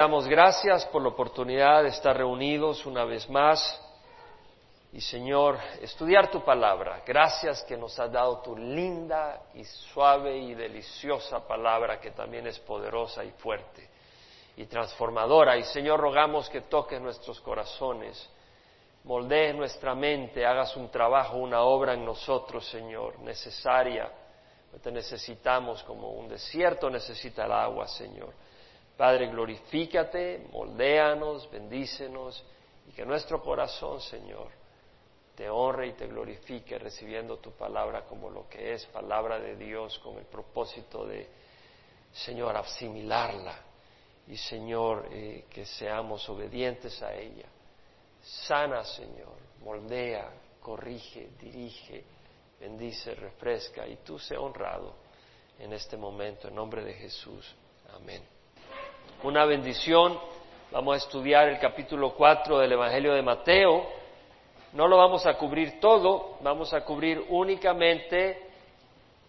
Damos gracias por la oportunidad de estar reunidos una vez más y Señor, estudiar tu palabra. Gracias que nos has dado tu linda y suave y deliciosa palabra que también es poderosa y fuerte y transformadora. Y Señor, rogamos que toques nuestros corazones, moldees nuestra mente, hagas un trabajo, una obra en nosotros, Señor, necesaria. Te necesitamos como un desierto necesita el agua, Señor. Padre, glorifícate, moldéanos, bendícenos y que nuestro corazón, Señor, te honre y te glorifique recibiendo tu palabra como lo que es palabra de Dios con el propósito de, Señor, asimilarla y, Señor, eh, que seamos obedientes a ella. Sana, Señor, moldea, corrige, dirige, bendice, refresca y tú sé honrado en este momento en nombre de Jesús. Amén una bendición. Vamos a estudiar el capítulo 4 del Evangelio de Mateo. No lo vamos a cubrir todo, vamos a cubrir únicamente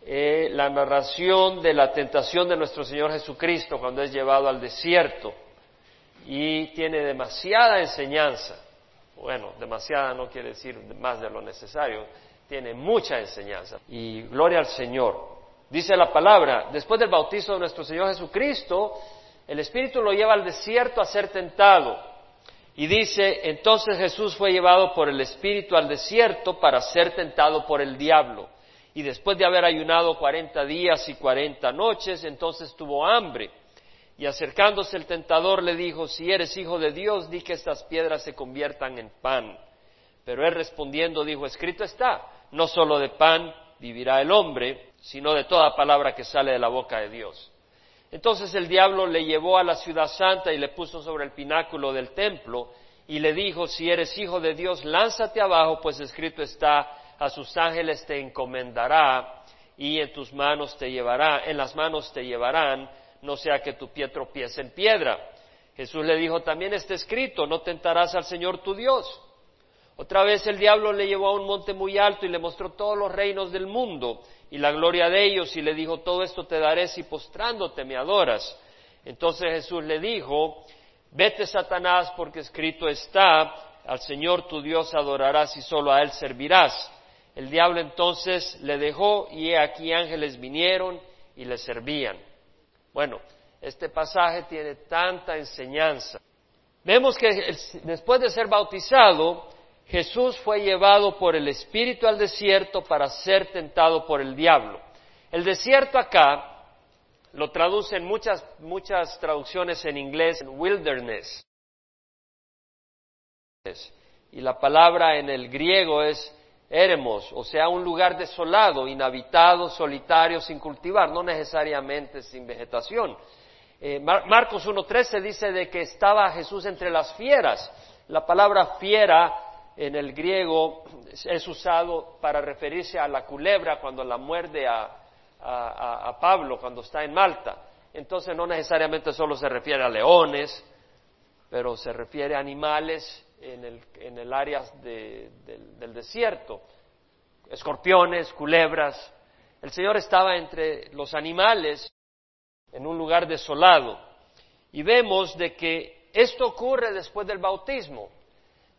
eh, la narración de la tentación de nuestro Señor Jesucristo cuando es llevado al desierto. Y tiene demasiada enseñanza. Bueno, demasiada no quiere decir más de lo necesario, tiene mucha enseñanza. Y gloria al Señor. Dice la palabra, después del bautizo de nuestro Señor Jesucristo, el Espíritu lo lleva al desierto a ser tentado. Y dice, entonces Jesús fue llevado por el Espíritu al desierto para ser tentado por el diablo. Y después de haber ayunado cuarenta días y cuarenta noches, entonces tuvo hambre. Y acercándose el tentador le dijo, si eres hijo de Dios, di que estas piedras se conviertan en pan. Pero él respondiendo dijo, escrito está, no solo de pan vivirá el hombre, sino de toda palabra que sale de la boca de Dios. Entonces el diablo le llevó a la ciudad santa y le puso sobre el pináculo del templo y le dijo, si eres hijo de Dios, lánzate abajo, pues escrito está, a sus ángeles te encomendará y en tus manos te llevará, en las manos te llevarán, no sea que tu pie tropiece en piedra. Jesús le dijo, también está escrito, no tentarás al Señor tu Dios. Otra vez el diablo le llevó a un monte muy alto y le mostró todos los reinos del mundo y la gloria de ellos y le dijo, todo esto te daré si postrándote me adoras. Entonces Jesús le dijo, vete Satanás porque escrito está, al Señor tu Dios adorarás y solo a Él servirás. El diablo entonces le dejó y he aquí ángeles vinieron y le servían. Bueno, este pasaje tiene tanta enseñanza. Vemos que después de ser bautizado, Jesús fue llevado por el Espíritu al desierto para ser tentado por el diablo. El desierto acá lo traducen muchas, muchas traducciones en inglés, wilderness. Y la palabra en el griego es eremos, o sea, un lugar desolado, inhabitado, solitario, sin cultivar, no necesariamente sin vegetación. Eh, Marcos 1.13 dice de que estaba Jesús entre las fieras. La palabra fiera en el griego es usado para referirse a la culebra cuando la muerde a, Pablo cuando está en Malta. Entonces no necesariamente solo se refiere a leones, pero se refiere a animales en el, en el área del desierto, escorpiones, culebras. El Señor estaba entre los animales en un lugar desolado. Y vemos de que esto ocurre después del bautismo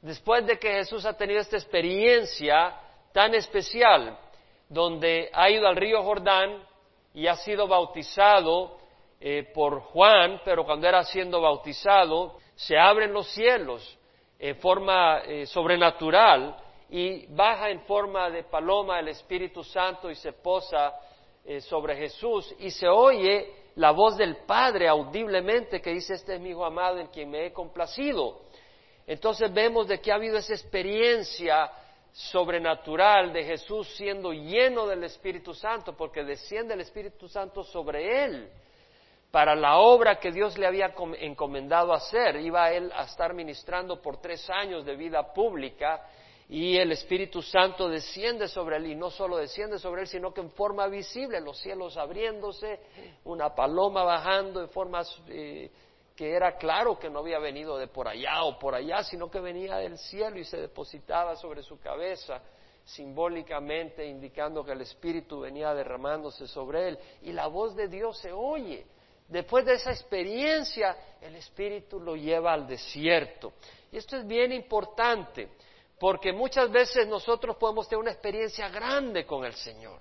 después de que Jesús ha tenido esta experiencia tan especial, donde ha ido al río Jordán y ha sido bautizado eh, por Juan, pero cuando era siendo bautizado, se abren los cielos en forma eh, sobrenatural y baja en forma de paloma el Espíritu Santo y se posa eh, sobre Jesús y se oye la voz del Padre audiblemente que dice, este es mi hijo amado en quien me he complacido. Entonces vemos de que ha habido esa experiencia sobrenatural de Jesús siendo lleno del Espíritu Santo, porque desciende el Espíritu Santo sobre él para la obra que Dios le había encomendado hacer. Iba él a estar ministrando por tres años de vida pública y el Espíritu Santo desciende sobre él y no solo desciende sobre él, sino que en forma visible, los cielos abriéndose, una paloma bajando en forma eh, que era claro que no había venido de por allá o por allá, sino que venía del cielo y se depositaba sobre su cabeza, simbólicamente indicando que el Espíritu venía derramándose sobre él. Y la voz de Dios se oye, después de esa experiencia, el Espíritu lo lleva al desierto. Y esto es bien importante, porque muchas veces nosotros podemos tener una experiencia grande con el Señor.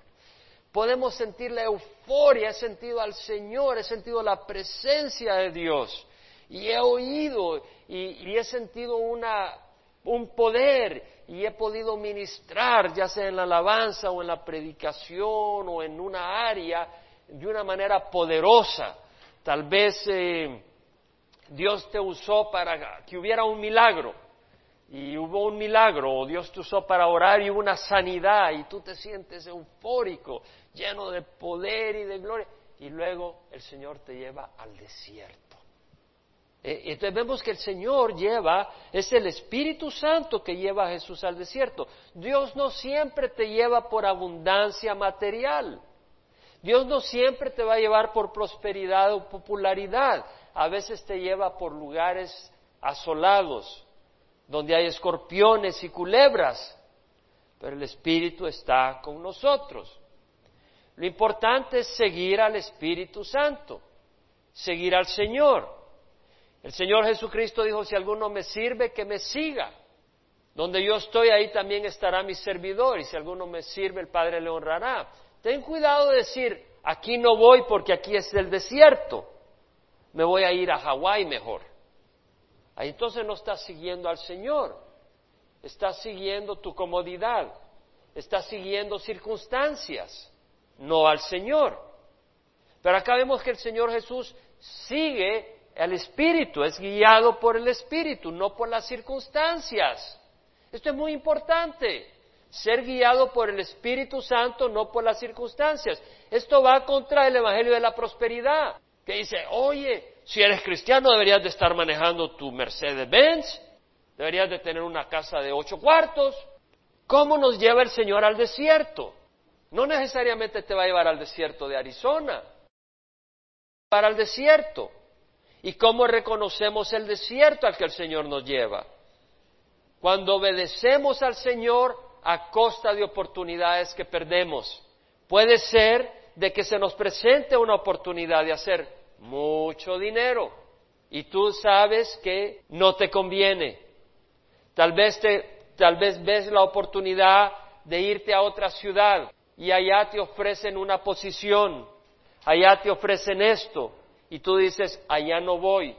Podemos sentir la euforia, he sentido al Señor, he sentido la presencia de Dios y he oído y, he sentido un poder y he podido ministrar, ya sea en la alabanza o en la predicación o en una área, de una manera poderosa. Tal vez eh, Dios te usó para que hubiera un milagro y hubo un milagro, o Dios te usó para orar y hubo una sanidad y tú te sientes eufórico, lleno de poder y de gloria, y luego el Señor te lleva al desierto. Eh, entonces vemos que el Señor lleva, es el Espíritu Santo que lleva a Jesús al desierto. Dios no siempre te lleva por abundancia material. Dios no siempre te va a llevar por prosperidad o popularidad. A veces te lleva por lugares asolados, donde hay escorpiones y culebras, pero el Espíritu está con nosotros. Lo importante es seguir al Espíritu Santo, seguir al Señor. El Señor Jesucristo dijo, si alguno me sirve, que me siga. Donde yo estoy, ahí también estará mi servidor, y si alguno me sirve, el Padre le honrará. Ten cuidado de decir, aquí no voy porque aquí es el desierto, me voy a ir a Hawái mejor. Ahí entonces no estás siguiendo al Señor, estás siguiendo tu comodidad, estás siguiendo circunstancias, no al Señor. Pero acá vemos que el Señor Jesús sigue al Espíritu, es guiado por el Espíritu, no por las circunstancias. Esto es muy importante, ser guiado por el Espíritu Santo, no por las circunstancias. Esto va contra el Evangelio de la Prosperidad, que dice, oye, si eres cristiano deberías de estar manejando tu Mercedes-Benz, deberías de tener una casa de ocho cuartos. ¿Cómo nos lleva el Señor al desierto? No necesariamente te va a llevar al desierto de Arizona, para el desierto. ¿Y cómo reconocemos el desierto al que el Señor nos lleva? Cuando obedecemos al Señor a costa de oportunidades que perdemos. Puede ser de que se nos presente una oportunidad de hacer mucho dinero y tú sabes que no te conviene. Tal vez, te, tal vez ves la oportunidad de irte a otra ciudad y allá te ofrecen una posición, allá te ofrecen esto y tú dices, allá no voy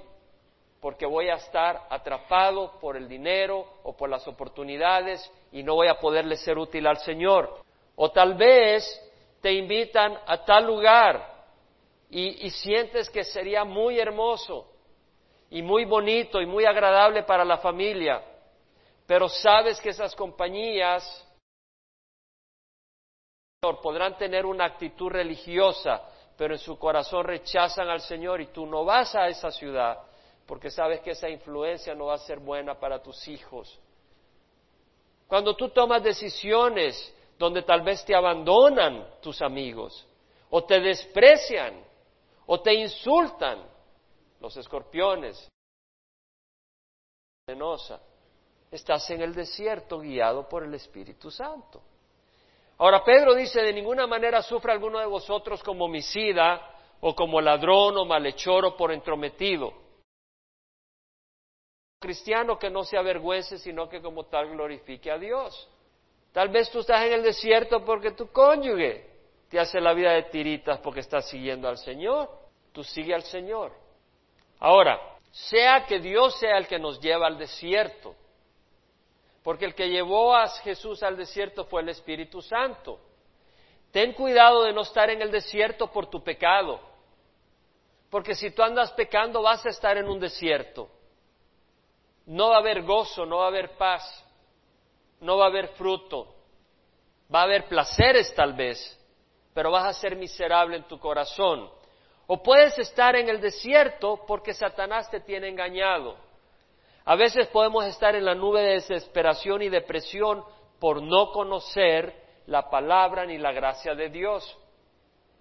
porque voy a estar atrapado por el dinero o por las oportunidades y no voy a poderle ser útil al Señor. O tal vez te invitan a tal lugar y, sientes que sería muy hermoso y muy bonito y muy agradable para la familia, pero sabes que esas compañías podrán tener una actitud religiosa, pero en su corazón rechazan al Señor y tú no vas a esa ciudad porque sabes que esa influencia no va a ser buena para tus hijos. Cuando tú tomas decisiones donde tal vez te abandonan tus amigos o te desprecian o te insultan los escorpiones. Estás en el desierto guiado por el Espíritu Santo. Ahora Pedro dice, de ninguna manera sufra alguno de vosotros como homicida o como ladrón o malhechor o por entrometido. Cristiano que no se avergüence, sino que como tal glorifique a Dios. Tal vez tú estás en el desierto porque tu cónyuge te hace la vida de tiritas porque estás siguiendo al Señor. Tú sigue al Señor. Ahora, sea que Dios sea el que nos lleva al desierto, porque el que llevó a Jesús al desierto fue el Espíritu Santo. Ten cuidado de no estar en el desierto por tu pecado, porque si tú andas pecando vas a estar en un desierto. No va a haber gozo, no va a haber paz, no va a haber fruto, va a haber placeres tal vez, pero vas a ser miserable en tu corazón. O puedes estar en el desierto porque Satanás te tiene engañado. A veces podemos estar en la nube de desesperación y depresión por no conocer la palabra ni la gracia de Dios.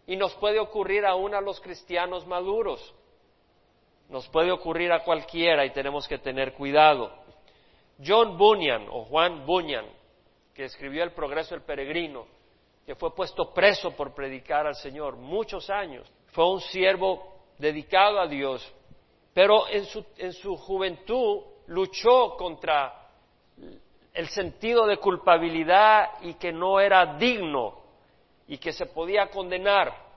Y nos puede ocurrir aún a los cristianos maduros. Nos puede ocurrir a cualquiera y tenemos que tener cuidado. John Bunyan o Juan Bunyan, que escribió El progreso del peregrino, que fue puesto preso por predicar al Señor muchos años, fue un siervo dedicado a Dios, pero en su, en su juventud luchó contra el sentido de culpabilidad y que no era digno y que se podía condenar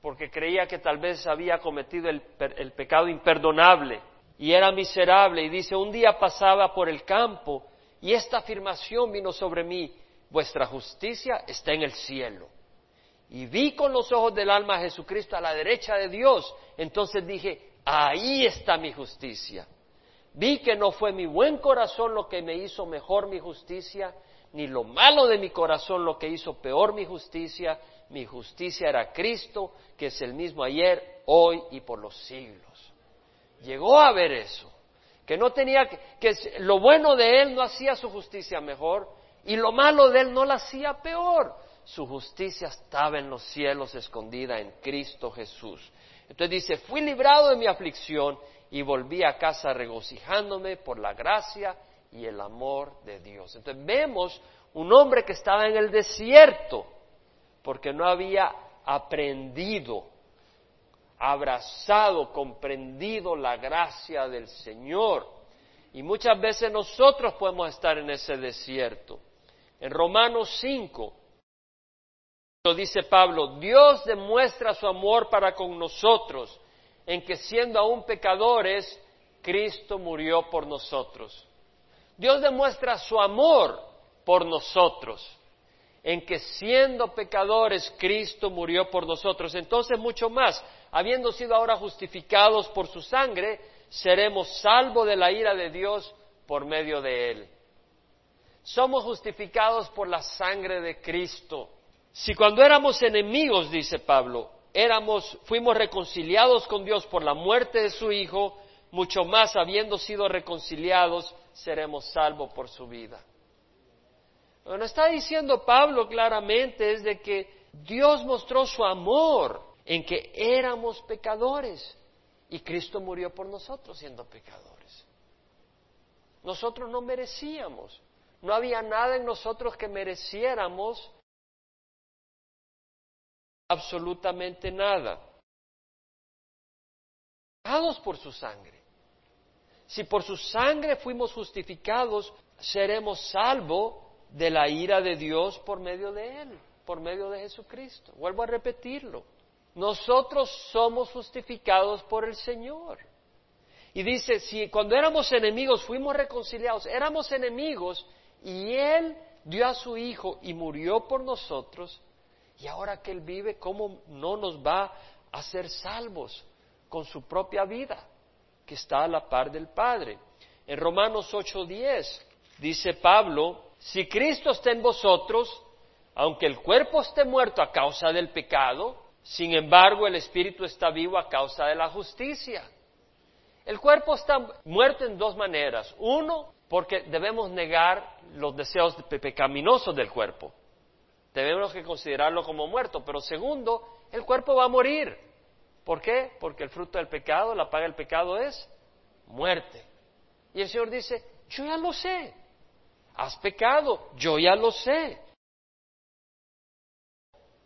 porque creía que tal vez había cometido el, el, pecado imperdonable y era miserable. Y dice, un día pasaba por el campo y esta afirmación vino sobre mí, vuestra justicia está en el cielo. Y vi con los ojos del alma a Jesucristo a la derecha de Dios. Entonces dije, ahí está mi justicia. Vi que no fue mi buen corazón lo que me hizo mejor mi justicia, ni lo malo de mi corazón lo que hizo peor mi justicia. Mi justicia era Cristo, que es el mismo ayer, hoy y por los siglos. Llegó a ver eso, que no tenía que, que lo bueno de él no hacía su justicia mejor y lo malo de él no la hacía peor. Su justicia estaba en los cielos escondida en Cristo Jesús. Entonces dice, fui librado de mi aflicción y volví a casa regocijándome por la gracia y el amor de Dios. Entonces vemos un hombre que estaba en el desierto porque no había aprendido, abrazado, comprendido la gracia del Señor. Y muchas veces nosotros podemos estar en ese desierto. En Romanos 5, dice Pablo, Dios demuestra su amor para con nosotros en que siendo aún pecadores, Cristo murió por nosotros. Dios demuestra su amor por nosotros, en que siendo pecadores, Cristo murió por nosotros. Entonces, mucho más, habiendo sido ahora justificados por su sangre, seremos salvos de la ira de Dios por medio de él. Somos justificados por la sangre de Cristo. Si cuando éramos enemigos, dice Pablo, éramos, fuimos reconciliados con Dios por la muerte de su Hijo, mucho más habiendo sido reconciliados, seremos salvos por su vida. Lo que está diciendo Pablo claramente es de que Dios mostró su amor en que éramos pecadores y Cristo murió por nosotros siendo pecadores. Nosotros no merecíamos, no había nada en nosotros que mereciéramos absolutamente nada. Justificados por su sangre. Si por su sangre fuimos justificados, seremos salvos de la ira de Dios por medio de Él, por medio de Jesucristo. Vuelvo a repetirlo. Nosotros somos justificados por el Señor. Y dice, si cuando éramos enemigos fuimos reconciliados, éramos enemigos y Él dio a su Hijo y murió por nosotros, y ahora que Él vive, ¿cómo no nos va a ser salvos con su propia vida, que está a la par del Padre? En Romanos 8:10 dice Pablo, si Cristo está en vosotros, aunque el cuerpo esté muerto a causa del pecado, sin embargo el espíritu está vivo a causa de la justicia. El cuerpo está muerto en dos maneras. Uno, porque debemos negar los deseos pecaminosos del cuerpo debemos que considerarlo como muerto. Pero segundo, el cuerpo va a morir. ¿Por qué? Porque el fruto del pecado, la paga del pecado es muerte. Y el Señor dice, yo ya lo sé. Has pecado, yo ya lo sé.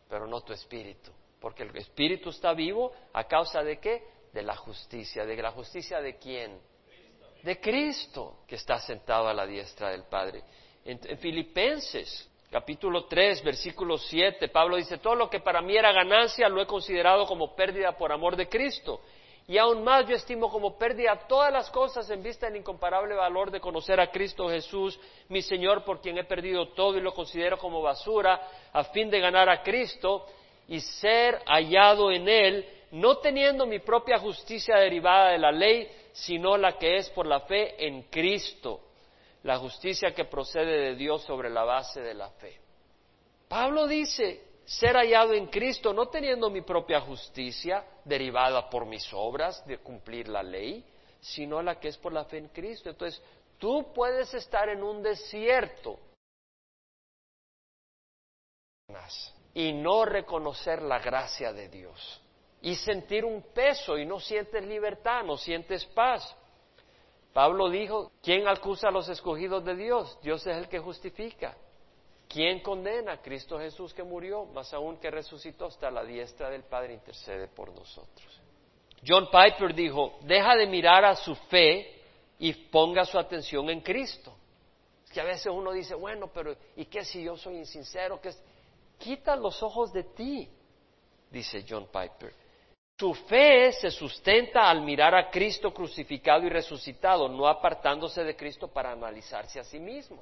Pero no tu espíritu. Porque el espíritu está vivo a causa de qué? De la justicia. ¿De la justicia de quién? De Cristo, que está sentado a la diestra del Padre. En, en Filipenses capítulo 3, versículo 7, Pablo dice, todo lo que para mí era ganancia lo he considerado como pérdida por amor de Cristo. Y aún más yo estimo como pérdida todas las cosas en vista del incomparable valor de conocer a Cristo Jesús, mi Señor, por quien he perdido todo y lo considero como basura, a fin de ganar a Cristo y ser hallado en Él, no teniendo mi propia justicia derivada de la ley, sino la que es por la fe en Cristo la justicia que procede de Dios sobre la base de la fe. Pablo dice, ser hallado en Cristo no teniendo mi propia justicia derivada por mis obras de cumplir la ley, sino la que es por la fe en Cristo. Entonces, tú puedes estar en un desierto y no reconocer la gracia de Dios y sentir un peso y no sientes libertad, no sientes paz. Pablo dijo, ¿quién acusa a los escogidos de Dios? Dios es el que justifica. ¿Quién condena? Cristo Jesús que murió, más aún que resucitó hasta la diestra del Padre intercede por nosotros. John Piper dijo, deja de mirar a su fe y ponga su atención en Cristo. Es que a veces uno dice, bueno, pero ¿y qué si yo soy insincero? ¿Qué Quita los ojos de ti, dice John Piper. Su fe se sustenta al mirar a Cristo crucificado y resucitado, no apartándose de Cristo para analizarse a sí mismo.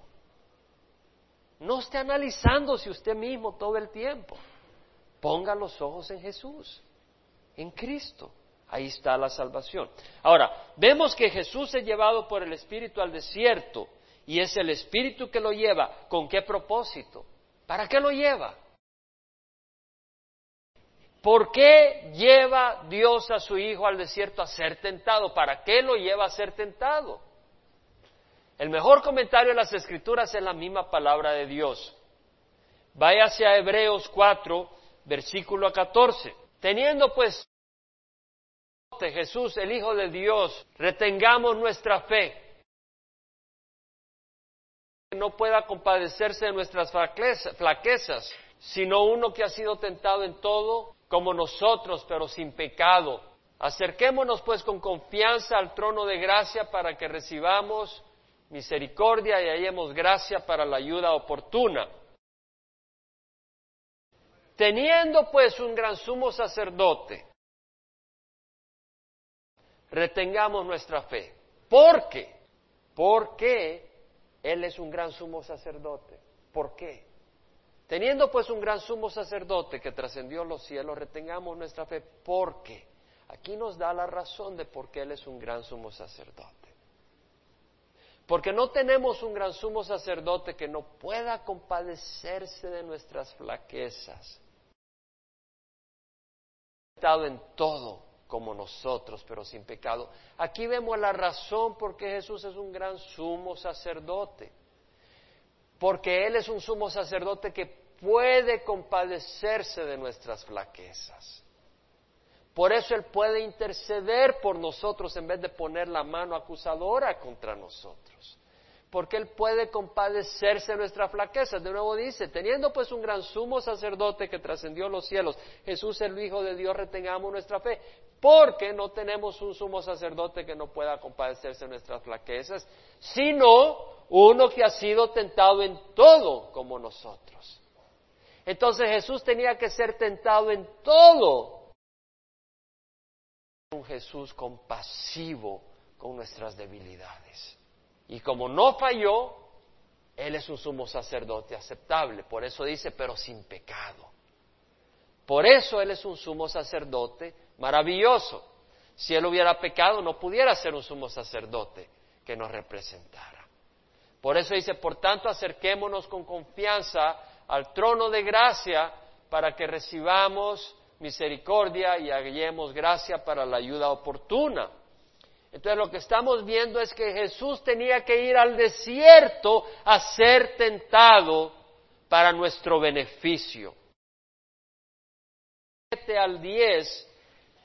No esté analizándose usted mismo todo el tiempo. Ponga los ojos en Jesús, en Cristo. Ahí está la salvación. Ahora, vemos que Jesús es llevado por el Espíritu al desierto y es el Espíritu que lo lleva. ¿Con qué propósito? ¿Para qué lo lleva? ¿Por qué lleva Dios a su Hijo al desierto a ser tentado? ¿Para qué lo lleva a ser tentado? El mejor comentario de las Escrituras es la misma palabra de Dios. Váyase a Hebreos 4, versículo 14. Teniendo pues Jesús, el Hijo de Dios, retengamos nuestra fe. No pueda compadecerse de nuestras flaquezas, sino uno que ha sido tentado en todo como nosotros, pero sin pecado. Acerquémonos pues con confianza al trono de gracia para que recibamos misericordia y hallemos gracia para la ayuda oportuna. Teniendo pues un gran sumo sacerdote, retengamos nuestra fe. ¿Por qué? Porque Él es un gran sumo sacerdote. ¿Por qué? Teniendo pues un gran sumo sacerdote que trascendió los cielos, retengamos nuestra fe porque aquí nos da la razón de por qué Él es un gran sumo sacerdote. Porque no tenemos un gran sumo sacerdote que no pueda compadecerse de nuestras flaquezas. Estado en todo como nosotros, pero sin pecado. Aquí vemos la razón por qué Jesús es un gran sumo sacerdote porque Él es un sumo sacerdote que puede compadecerse de nuestras flaquezas. Por eso Él puede interceder por nosotros en vez de poner la mano acusadora contra nosotros. Porque Él puede compadecerse de nuestras flaquezas. De nuevo dice, teniendo pues un gran sumo sacerdote que trascendió los cielos, Jesús el Hijo de Dios, retengamos nuestra fe. Porque no tenemos un sumo sacerdote que no pueda compadecerse de nuestras flaquezas, sino uno que ha sido tentado en todo como nosotros. Entonces Jesús tenía que ser tentado en todo. Un Jesús compasivo con nuestras debilidades. Y como no falló, Él es un sumo sacerdote aceptable. Por eso dice, pero sin pecado. Por eso Él es un sumo sacerdote maravilloso. Si Él hubiera pecado, no pudiera ser un sumo sacerdote que nos representara. Por eso dice, por tanto, acerquémonos con confianza al trono de gracia para que recibamos misericordia y hallemos gracia para la ayuda oportuna. Entonces lo que estamos viendo es que Jesús tenía que ir al desierto a ser tentado para nuestro beneficio. 7 al 10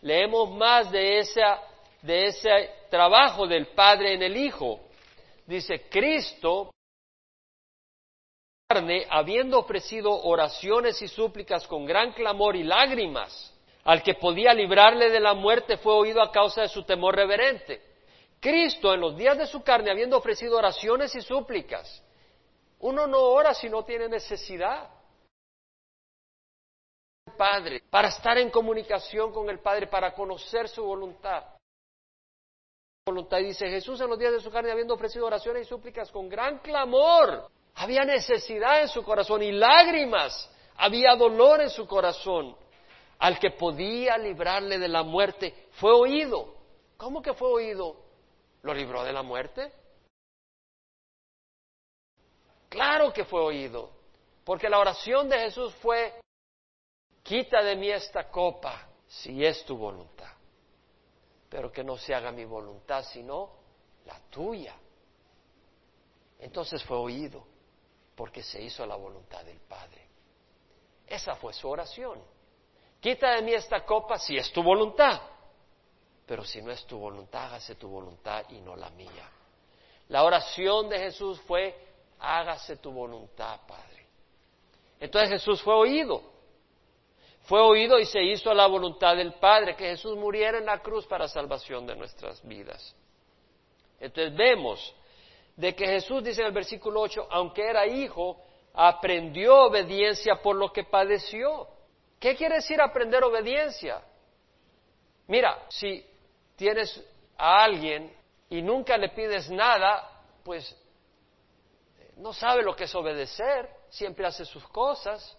leemos más de, de ese trabajo del Padre en el Hijo dice, Cristo, habiendo ofrecido oraciones y súplicas con gran clamor y lágrimas, al que podía librarle de la muerte fue oído a causa de su temor reverente. Cristo en los días de su carne, habiendo ofrecido oraciones y súplicas, uno no ora si no tiene necesidad. Padre, para estar en comunicación con el Padre, para conocer su voluntad voluntad. Dice Jesús en los días de su carne, habiendo ofrecido oraciones y súplicas con gran clamor, había necesidad en su corazón y lágrimas, había dolor en su corazón. Al que podía librarle de la muerte fue oído. ¿Cómo que fue oído? ¿Lo libró de la muerte? Claro que fue oído, porque la oración de Jesús fue, quita de mí esta copa, si es tu voluntad pero que no se haga mi voluntad, sino la tuya. Entonces fue oído, porque se hizo la voluntad del Padre. Esa fue su oración. Quita de mí esta copa si es tu voluntad, pero si no es tu voluntad, hágase tu voluntad y no la mía. La oración de Jesús fue, hágase tu voluntad, Padre. Entonces Jesús fue oído. Fue oído y se hizo la voluntad del Padre, que Jesús muriera en la cruz para salvación de nuestras vidas. Entonces vemos de que Jesús dice en el versículo 8, aunque era hijo, aprendió obediencia por lo que padeció. ¿Qué quiere decir aprender obediencia? Mira, si tienes a alguien y nunca le pides nada, pues no sabe lo que es obedecer, siempre hace sus cosas.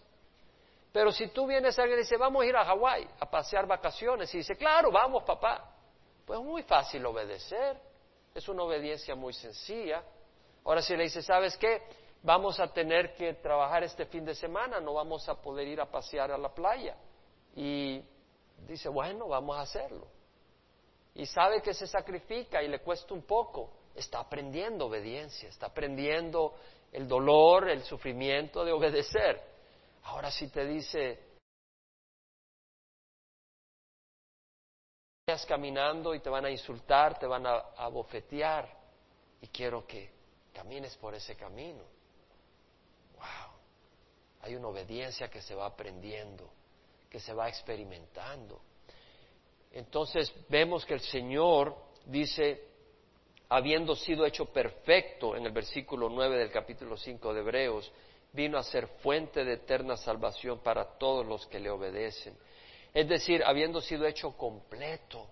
Pero si tú vienes a alguien y dice, vamos a ir a Hawái a pasear vacaciones, y dice, claro, vamos, papá, pues es muy fácil obedecer, es una obediencia muy sencilla. Ahora si le dice, ¿sabes qué? Vamos a tener que trabajar este fin de semana, no vamos a poder ir a pasear a la playa. Y dice, bueno, vamos a hacerlo. Y sabe que se sacrifica y le cuesta un poco, está aprendiendo obediencia, está aprendiendo el dolor, el sufrimiento de obedecer. Ahora si te dice, estás caminando y te van a insultar, te van a, a bofetear, y quiero que camines por ese camino. Wow, hay una obediencia que se va aprendiendo, que se va experimentando. Entonces vemos que el Señor dice, habiendo sido hecho perfecto en el versículo 9 del capítulo 5 de Hebreos, vino a ser fuente de eterna salvación para todos los que le obedecen. Es decir, habiendo sido hecho completo.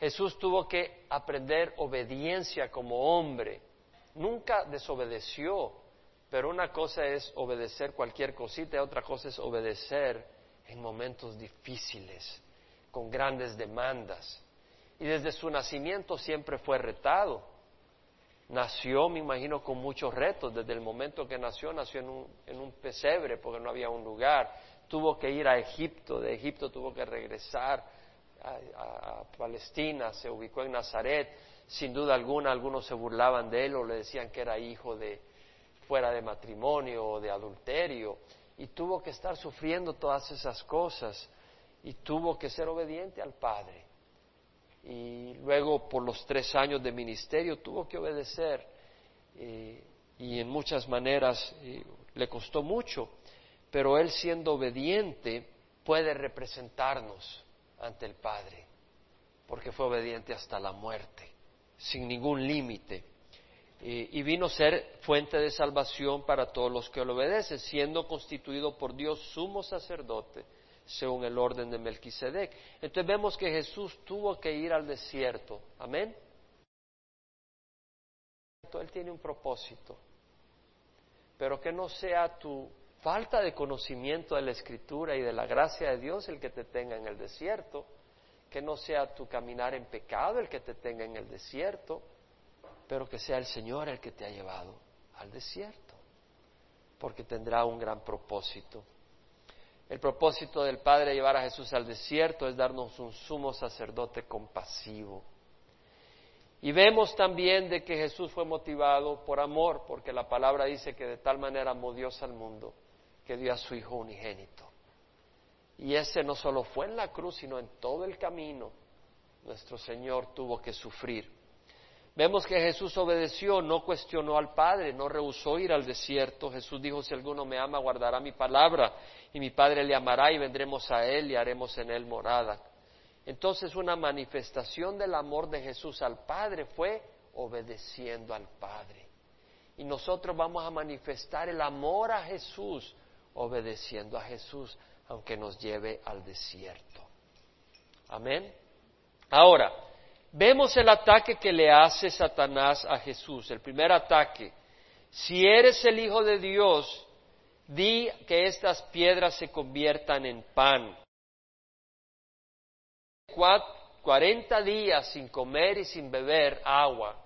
Jesús tuvo que aprender obediencia como hombre. Nunca desobedeció, pero una cosa es obedecer cualquier cosita y otra cosa es obedecer en momentos difíciles, con grandes demandas. Y desde su nacimiento siempre fue retado. Nació, me imagino, con muchos retos. Desde el momento que nació, nació en un, en un pesebre porque no había un lugar. Tuvo que ir a Egipto, de Egipto tuvo que regresar a, Palestina, se ubicó en Nazaret. Sin duda alguna, algunos se burlaban de él o le decían que era hijo de fuera de matrimonio o de adulterio. Y tuvo que estar sufriendo todas esas cosas y tuvo que ser obediente al Padre y luego por los tres años de ministerio tuvo que obedecer eh, y en muchas maneras eh, le costó mucho, pero él siendo obediente puede representarnos ante el Padre, porque fue obediente hasta la muerte, sin ningún límite. Y vino a ser fuente de salvación para todos los que lo obedecen, siendo constituido por Dios sumo sacerdote según el orden de Melquisedec. Entonces vemos que Jesús tuvo que ir al desierto. Amén. Él tiene un propósito, pero que no sea tu falta de conocimiento de la Escritura y de la gracia de Dios el que te tenga en el desierto, que no sea tu caminar en pecado el que te tenga en el desierto, pero que sea el Señor el que te ha llevado al desierto, porque tendrá un gran propósito. El propósito del Padre de llevar a Jesús al desierto es darnos un sumo sacerdote compasivo. Y vemos también de que Jesús fue motivado por amor, porque la palabra dice que de tal manera amó Dios al mundo que dio a su Hijo unigénito. Y ese no solo fue en la cruz, sino en todo el camino. Nuestro Señor tuvo que sufrir. Vemos que Jesús obedeció, no cuestionó al Padre, no rehusó ir al desierto. Jesús dijo, si alguno me ama, guardará mi palabra y mi Padre le amará y vendremos a Él y haremos en Él morada. Entonces una manifestación del amor de Jesús al Padre fue obedeciendo al Padre. Y nosotros vamos a manifestar el amor a Jesús obedeciendo a Jesús, aunque nos lleve al desierto. Amén. Ahora, vemos el ataque que le hace Satanás a Jesús. El primer ataque, si eres el Hijo de Dios, di que estas piedras se conviertan en pan. Cuarenta días sin comer y sin beber agua,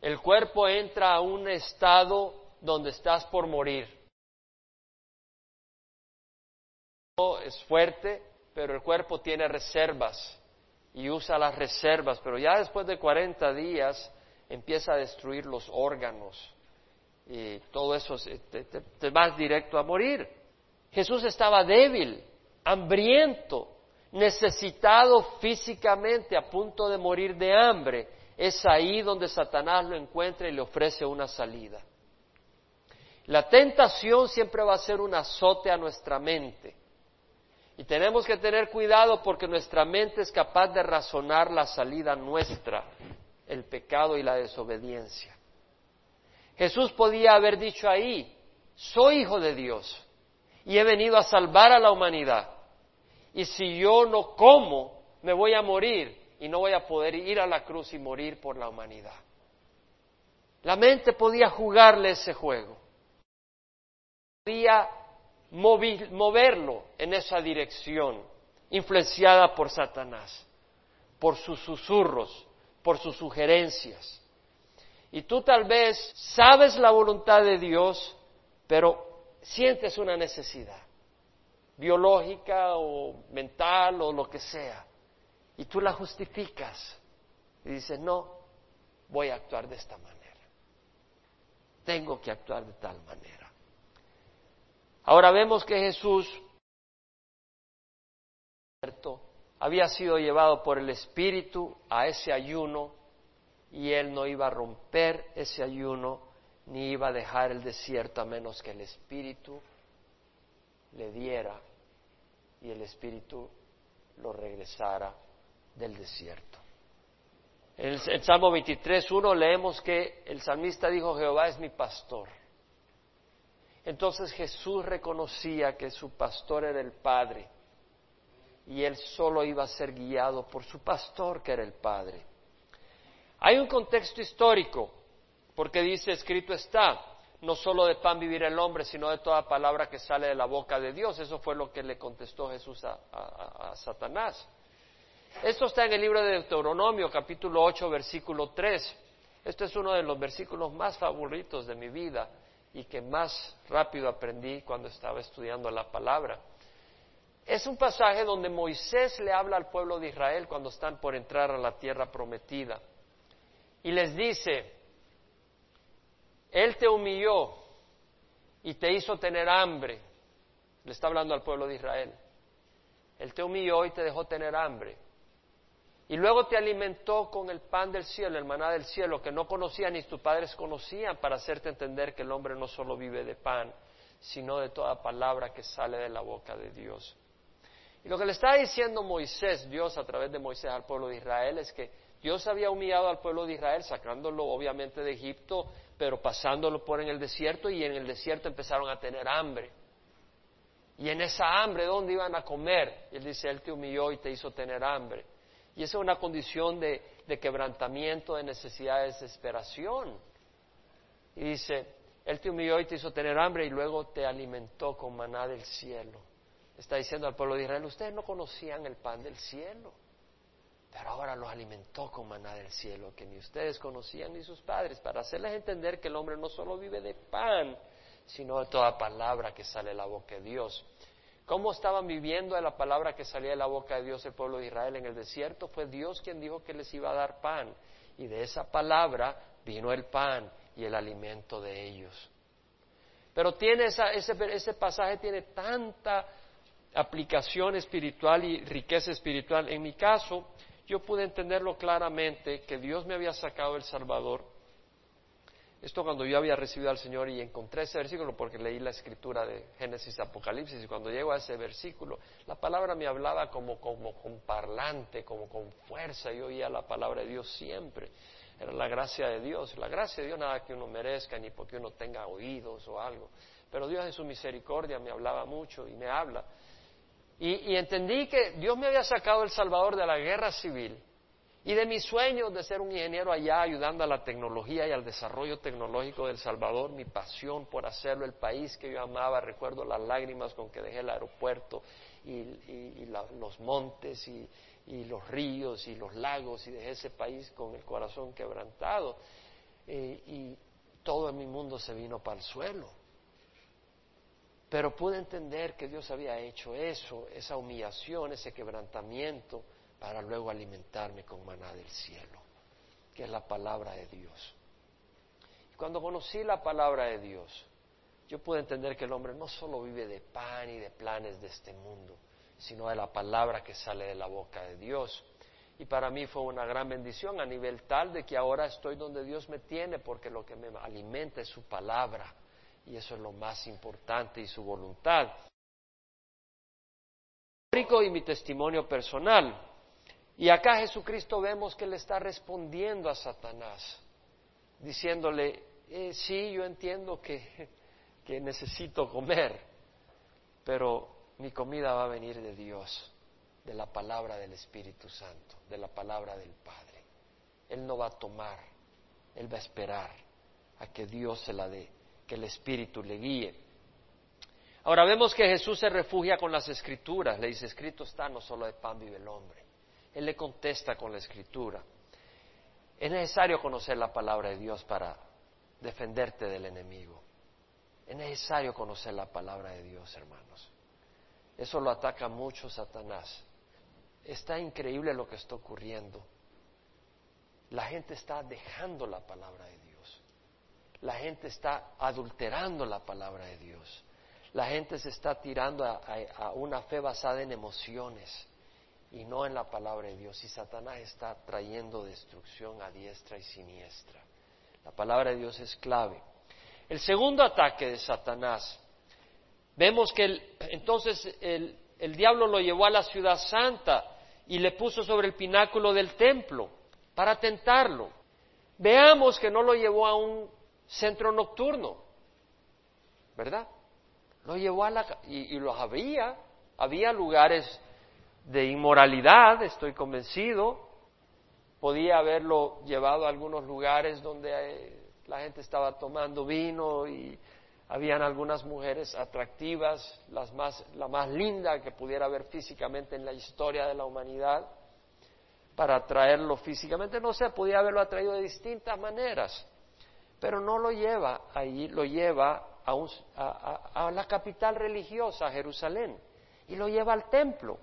el cuerpo entra a un estado donde estás por morir. Es fuerte, pero el cuerpo tiene reservas y usa las reservas, pero ya después de cuarenta días empieza a destruir los órganos y todo eso te, te, vas directo a morir. Jesús estaba débil, hambriento, necesitado físicamente, a punto de morir de hambre. Es ahí donde Satanás lo encuentra y le ofrece una salida. La tentación siempre va a ser un azote a nuestra mente. Y tenemos que tener cuidado porque nuestra mente es capaz de razonar la salida nuestra, el pecado y la desobediencia. Jesús podía haber dicho ahí, soy hijo de Dios y he venido a salvar a la humanidad. Y si yo no como, me voy a morir y no voy a poder ir a la cruz y morir por la humanidad. La mente podía jugarle ese juego. Podía moverlo en esa dirección, influenciada por Satanás, por sus susurros, por sus sugerencias. Y tú tal vez sabes la voluntad de Dios, pero sientes una necesidad biológica o mental o lo que sea. Y tú la justificas y dices, no, voy a actuar de esta manera. Tengo que actuar de tal manera. Ahora vemos que Jesús había sido llevado por el Espíritu a ese ayuno y él no iba a romper ese ayuno ni iba a dejar el desierto a menos que el Espíritu le diera y el Espíritu lo regresara del desierto. En el, Salmo 23.1 leemos que el salmista dijo, Jehová es mi pastor. Entonces Jesús reconocía que su pastor era el Padre y él solo iba a ser guiado por su pastor que era el Padre. Hay un contexto histórico, porque dice, escrito está, no solo de pan vivir el hombre, sino de toda palabra que sale de la boca de Dios. Eso fue lo que le contestó Jesús a, a Satanás. Esto está en el libro de Deuteronomio, capítulo 8, versículo 3. Este es uno de los versículos más favoritos de mi vida y que más rápido aprendí cuando estaba estudiando la palabra. Es un pasaje donde Moisés le habla al pueblo de Israel cuando están por entrar a la tierra prometida. Y les dice, Él te humilló y te hizo tener hambre. Le está hablando al pueblo de Israel. Él te humilló y te dejó tener hambre. Y luego te alimentó con el pan del cielo, el maná del cielo, que no conocían ni tus padres conocían, para hacerte entender que el hombre no solo vive de pan, sino de toda palabra que sale de la boca de Dios. Y lo que le está diciendo Moisés, Dios a través de Moisés al pueblo de Israel, es que Dios había humillado al pueblo de Israel, sacándolo obviamente de Egipto, pero pasándolo por en el desierto, y en el desierto empezaron a tener hambre. Y en esa hambre, ¿dónde iban a comer? Y él dice, Él te humilló y te hizo tener hambre. Y esa es una condición de, quebrantamiento, de necesidad, de desesperación. Y dice, Él te humilló y te hizo tener hambre y luego te alimentó con maná del cielo. Está diciendo al pueblo de Israel, ustedes no conocían el pan del cielo, pero ahora los alimentó con maná del cielo, que ni ustedes conocían ni sus padres, para hacerles entender que el hombre no solo vive de pan, sino de toda palabra que sale de la boca de Dios. ¿Cómo estaban viviendo de la palabra que salía de la boca de Dios el pueblo de Israel en el desierto? Fue Dios quien dijo que les iba a dar pan. Y de esa palabra vino el pan y el alimento de ellos. Pero tiene ese, ese pasaje tiene tanta aplicación espiritual y riqueza espiritual. En mi caso, yo pude entenderlo claramente que Dios me había sacado El Salvador esto cuando yo había recibido al Señor y encontré ese versículo porque leí la escritura de Génesis Apocalipsis y cuando llego a ese versículo, la palabra me hablaba como, como con parlante, como con fuerza. Yo oía la palabra de Dios siempre. Era la gracia de Dios. La gracia de Dios nada que uno merezca ni porque uno tenga oídos o algo. Pero Dios en su misericordia me hablaba mucho y me habla. Y, y entendí que Dios me había sacado El Salvador de la guerra civil y de mis sueños de ser un ingeniero allá ayudando a la tecnología y al desarrollo tecnológico del Salvador, mi pasión por hacerlo, el país que yo amaba, recuerdo las lágrimas con que dejé el aeropuerto y, los montes y, los ríos y los lagos y dejé ese país con el corazón quebrantado eh, y todo en mi mundo se vino para el suelo. Pero pude entender que Dios había hecho eso, esa humillación, ese quebrantamiento para luego alimentarme con maná del cielo, que es la palabra de Dios. Y cuando conocí la palabra de Dios, yo pude entender que el hombre no solo vive de pan y de planes de este mundo, sino de la palabra que sale de la boca de Dios. Y para mí fue una gran bendición a nivel tal de que ahora estoy donde Dios me tiene, porque lo que me alimenta es su palabra. Y eso es lo más importante y su voluntad. y mi testimonio personal. Y acá Jesucristo vemos que le está respondiendo a Satanás, diciéndole, eh, sí, yo entiendo que, que necesito comer, pero mi comida va a venir de Dios, de la palabra del Espíritu Santo, de la palabra del Padre. Él no va a tomar, Él va a esperar a que Dios se la dé, que el Espíritu le guíe. Ahora vemos que Jesús se refugia con las escrituras, le dice, escrito está, no solo de pan vive el hombre. Él le contesta con la escritura. Es necesario conocer la palabra de Dios para defenderte del enemigo. Es necesario conocer la palabra de Dios, hermanos. Eso lo ataca mucho Satanás. Está increíble lo que está ocurriendo. La gente está dejando la palabra de Dios. La gente está adulterando la palabra de Dios. La gente se está tirando a, una fe basada en emociones y no en la palabra de Dios. Y Satanás está trayendo destrucción a diestra y siniestra. La palabra de Dios es clave. El segundo ataque de Satanás, vemos que entonces el, el diablo lo llevó a la ciudad santa y le puso sobre el pináculo del templo para tentarlo. Veamos que no lo llevó a un centro nocturno, ¿verdad? Lo llevó a la... Y, y los había, había lugares de inmoralidad, estoy convencido. Podía haberlo llevado a algunos lugares donde eh, la gente estaba tomando vino y habían algunas mujeres atractivas, las más, la más linda que pudiera haber físicamente en la historia de la humanidad, para atraerlo físicamente. No sé, podía haberlo atraído de distintas maneras, pero no lo lleva ahí, lo lleva a, la capital religiosa, Jerusalén, y lo lleva al templo.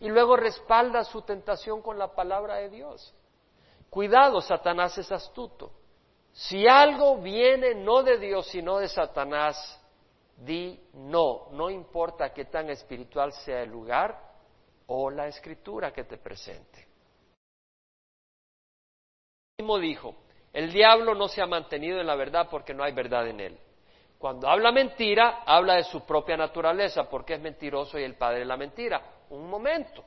Y luego respalda su tentación con la palabra de Dios. Cuidado, Satanás es astuto. Si algo viene no de Dios, sino de Satanás, di no, no importa qué tan espiritual sea el lugar o la escritura que te presente. Mismo dijo, el diablo no se ha mantenido en la verdad porque no hay verdad en él. Cuando habla mentira, habla de su propia naturaleza, porque es mentiroso y el padre de la mentira. Un momento.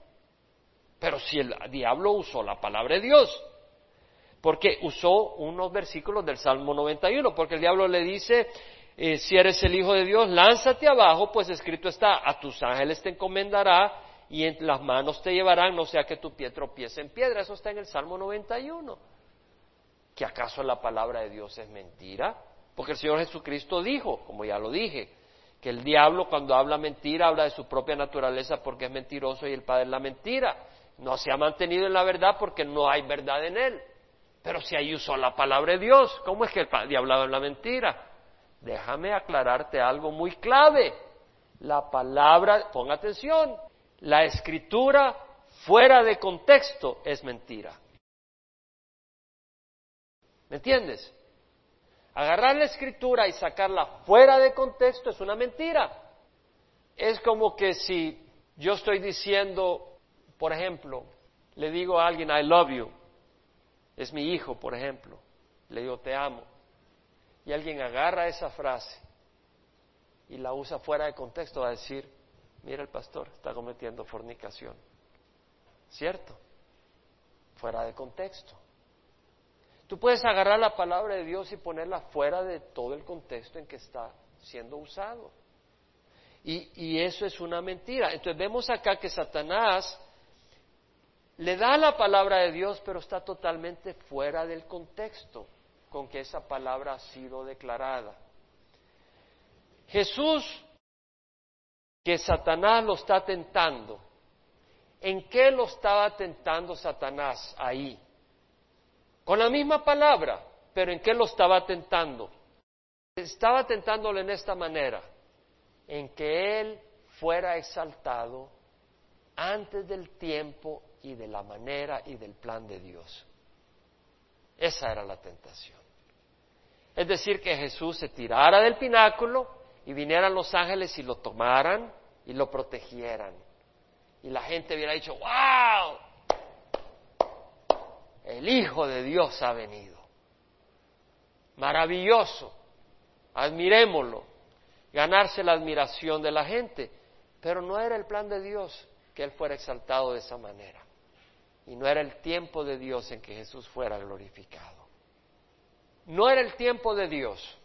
Pero si el diablo usó la palabra de Dios, porque usó unos versículos del Salmo 91, porque el diablo le dice, eh, si eres el Hijo de Dios, lánzate abajo, pues escrito está, a tus ángeles te encomendará y en las manos te llevarán, no sea que tu pie tropiece en piedra. Eso está en el Salmo 91. ¿Que acaso la palabra de Dios es mentira? Porque el Señor Jesucristo dijo, como ya lo dije, que el diablo cuando habla mentira habla de su propia naturaleza porque es mentiroso y el Padre es la mentira. No se ha mantenido en la verdad porque no hay verdad en él. Pero si ahí usó la palabra de Dios, ¿cómo es que el diablo habla la mentira? Déjame aclararte algo muy clave. La palabra, pon atención, la escritura fuera de contexto es mentira. ¿Me entiendes? Agarrar la escritura y sacarla fuera de contexto es una mentira. Es como que si yo estoy diciendo, por ejemplo, le digo a alguien, I love you, es mi hijo, por ejemplo, le digo, te amo, y alguien agarra esa frase y la usa fuera de contexto, va a decir, mira el pastor, está cometiendo fornicación. ¿Cierto? Fuera de contexto. Tú puedes agarrar la palabra de Dios y ponerla fuera de todo el contexto en que está siendo usado. Y, eso es una mentira. Entonces vemos acá que Satanás le da la palabra de Dios, pero está totalmente fuera del contexto con que esa palabra ha sido declarada. Jesús, que Satanás lo está tentando, ¿en qué lo estaba tentando Satanás ahí? Con la misma palabra, pero ¿en qué lo estaba tentando? Estaba tentándolo en esta manera, en que Él fuera exaltado antes del tiempo y de la manera y del plan de Dios. Esa era la tentación. Es decir, que Jesús se tirara del pináculo y vinieran los ángeles y lo tomaran y lo protegieran. Y la gente hubiera dicho, wow, el Hijo de Dios ha venido. Maravilloso, admirémoslo, ganarse la admiración de la gente. Pero no era el plan de Dios que Él fuera exaltado de esa manera. Y no era el tiempo de Dios en que Jesús fuera glorificado. No era el tiempo de Dios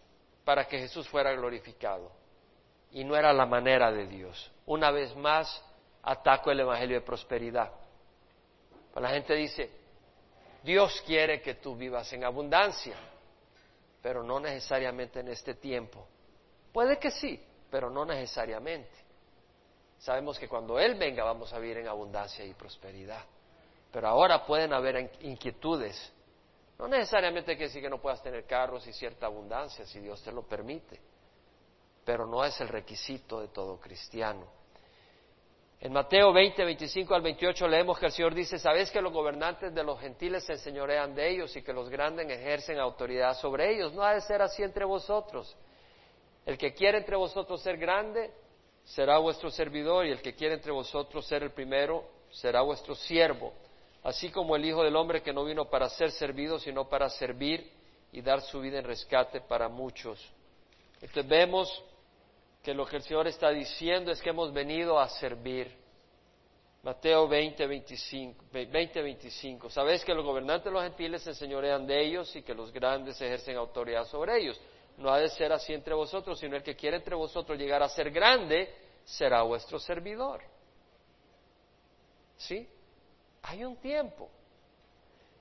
para que Jesús fuera glorificado. Y no era la manera de Dios. Una vez más, ataco el Evangelio de prosperidad. la gente dice, Dios quiere que tú vivas en abundancia, pero no necesariamente en este tiempo. Puede que sí, pero no necesariamente. Sabemos que cuando Él venga vamos a vivir en abundancia y prosperidad. Pero ahora pueden haber inquietudes. No necesariamente quiere decir que no puedas tener carros y cierta abundancia, si Dios te lo permite. Pero no es el requisito de todo cristiano. En Mateo 20, 25 al 28 leemos que el Señor dice, ¿sabéis que los gobernantes de los gentiles se enseñorean de ellos y que los grandes ejercen autoridad sobre ellos? No ha de ser así entre vosotros. El que quiere entre vosotros ser grande, será vuestro servidor, y el que quiere entre vosotros ser el primero, será vuestro siervo. Así como el Hijo del Hombre que no vino para ser servido, sino para servir y dar su vida en rescate para muchos. Entonces vemos que lo que el Señor está diciendo es que hemos venido a servir. Mateo 20, 25, 20, 25. Sabéis que los gobernantes de los gentiles se enseñorean de ellos y que los grandes ejercen autoridad sobre ellos. No ha de ser así entre vosotros, sino el que quiere entre vosotros llegar a ser grande será vuestro servidor. ¿Sí? Hay un tiempo.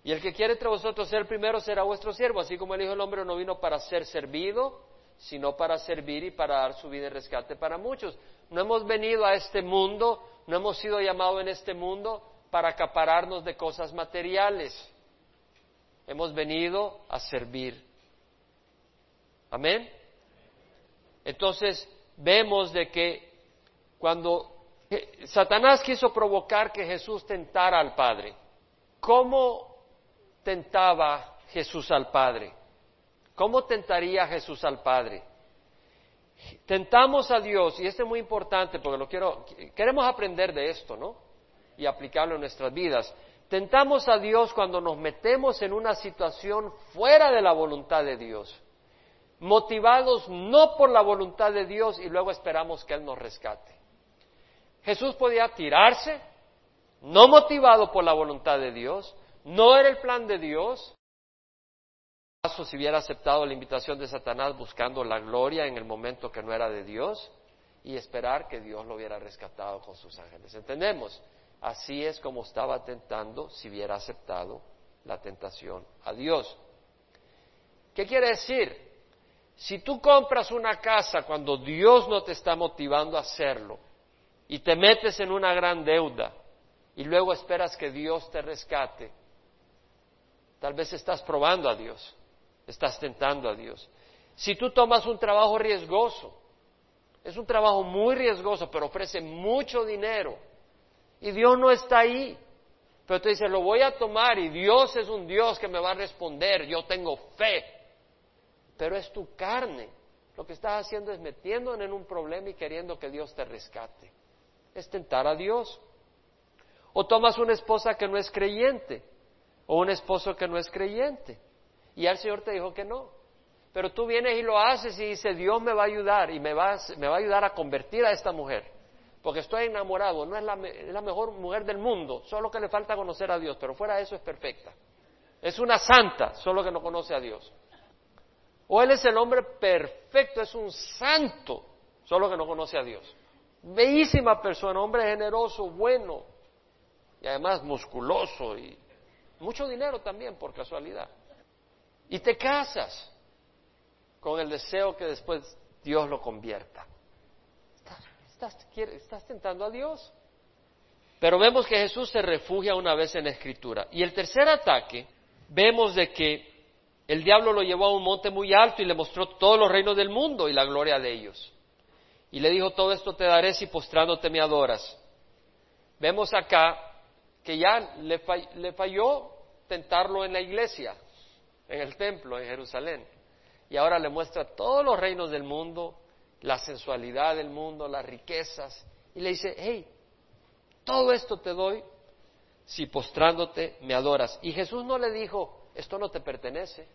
Y el que quiere entre vosotros ser primero será vuestro siervo, así como el Hijo del Hombre no vino para ser servido, sino para servir y para dar su vida en rescate para muchos. No hemos venido a este mundo, no hemos sido llamados en este mundo para acapararnos de cosas materiales. Hemos venido a servir. Amén. Entonces vemos de que cuando Satanás quiso provocar que Jesús tentara al Padre, ¿cómo tentaba Jesús al Padre? ¿Cómo tentaría Jesús al Padre? Tentamos a Dios, y esto es muy importante porque lo quiero, queremos aprender de esto, ¿no? Y aplicarlo en nuestras vidas. Tentamos a Dios cuando nos metemos en una situación fuera de la voluntad de Dios, motivados no por la voluntad de Dios y luego esperamos que Él nos rescate. Jesús podía tirarse, no motivado por la voluntad de Dios, no era el plan de Dios, si hubiera aceptado la invitación de Satanás buscando la gloria en el momento que no era de Dios y esperar que Dios lo hubiera rescatado con sus ángeles. ¿Entendemos? Así es como estaba tentando si hubiera aceptado la tentación a Dios. ¿Qué quiere decir? Si tú compras una casa cuando Dios no te está motivando a hacerlo y te metes en una gran deuda y luego esperas que Dios te rescate, tal vez estás probando a Dios estás tentando a Dios. Si tú tomas un trabajo riesgoso, es un trabajo muy riesgoso, pero ofrece mucho dinero, y Dios no está ahí, pero tú dices, lo voy a tomar y Dios es un Dios que me va a responder, yo tengo fe, pero es tu carne. Lo que estás haciendo es metiendo en un problema y queriendo que Dios te rescate. Es tentar a Dios. O tomas una esposa que no es creyente, o un esposo que no es creyente. Y el Señor te dijo que no. Pero tú vienes y lo haces y dices, Dios me va a ayudar y me va, me va a ayudar a convertir a esta mujer. Porque estoy enamorado, no es la, es la mejor mujer del mundo, solo que le falta conocer a Dios, pero fuera de eso es perfecta. Es una santa, solo que no conoce a Dios. O él es el hombre perfecto, es un santo, solo que no conoce a Dios. Bellísima persona, hombre generoso, bueno, y además musculoso y mucho dinero también por casualidad. Y te casas con el deseo que después Dios lo convierta. Estás, tentando a Dios. Pero vemos que Jesús se refugia una vez en la Escritura. Y el tercer ataque, vemos de que el diablo lo llevó a un monte muy alto y le mostró todos los reinos del mundo y la gloria de ellos. Y le dijo, todo esto te daré si postrándote me adoras. Vemos acá que ya le falló tentarlo en la iglesia en el templo en Jerusalén. Y ahora le muestra todos los reinos del mundo, la sensualidad del mundo, las riquezas. Y le dice, hey, todo esto te doy si postrándote me adoras. Y Jesús no le dijo, esto no te pertenece.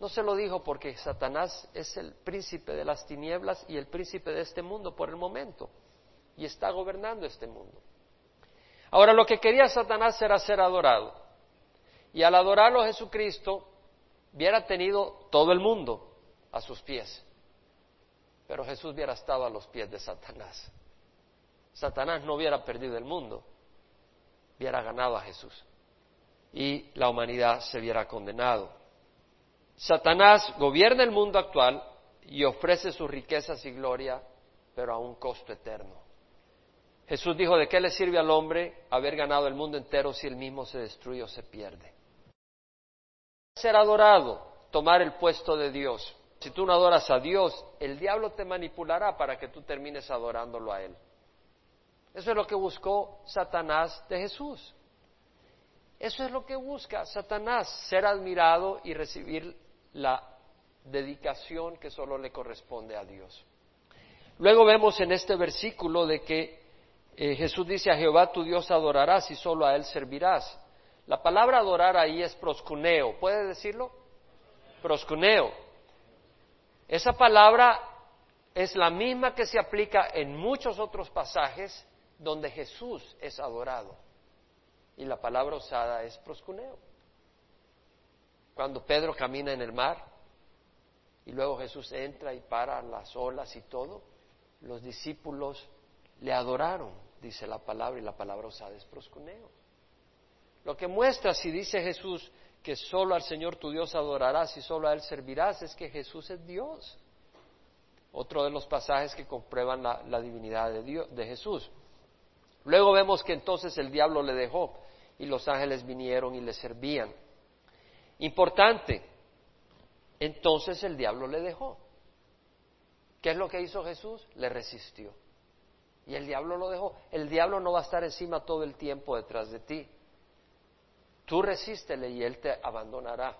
No se lo dijo porque Satanás es el príncipe de las tinieblas y el príncipe de este mundo por el momento. y está gobernando este mundo. Ahora lo que quería Satanás era ser adorado. Y al adorarlo Jesucristo hubiera tenido todo el mundo a sus pies. Pero Jesús hubiera estado a los pies de Satanás. Satanás no hubiera perdido el mundo, hubiera ganado a Jesús. Y la humanidad se hubiera condenado. Satanás gobierna el mundo actual y ofrece sus riquezas y gloria, pero a un costo eterno. Jesús dijo, ¿de qué le sirve al hombre haber ganado el mundo entero si él mismo se destruye o se pierde? Ser adorado, tomar el puesto de Dios. Si tú no adoras a Dios, el diablo te manipulará para que tú termines adorándolo a Él. Eso es lo que buscó Satanás de Jesús. Eso es lo que busca Satanás, ser admirado y recibir la dedicación que solo le corresponde a Dios. Luego vemos en este versículo de que eh, Jesús dice a Jehová tu Dios adorarás y solo a Él servirás. La palabra adorar ahí es proscuneo. ¿Puede decirlo? Proscuneo. Esa palabra es la misma que se aplica en muchos otros pasajes donde Jesús es adorado. Y la palabra usada es proscuneo. Cuando Pedro camina en el mar y luego Jesús entra y para las olas y todo, los discípulos le adoraron, dice la palabra, y la palabra usada es proscuneo. Lo que muestra si dice Jesús que solo al Señor tu Dios adorarás y solo a Él servirás es que Jesús es Dios. Otro de los pasajes que comprueban la, divinidad de, Dios, de Jesús. Luego vemos que entonces el diablo le dejó y los ángeles vinieron y le servían. Importante, entonces el diablo le dejó. ¿Qué es lo que hizo Jesús? Le resistió. Y el diablo lo dejó. El diablo no va a estar encima todo el tiempo detrás de ti. Tú resístele y él te abandonará.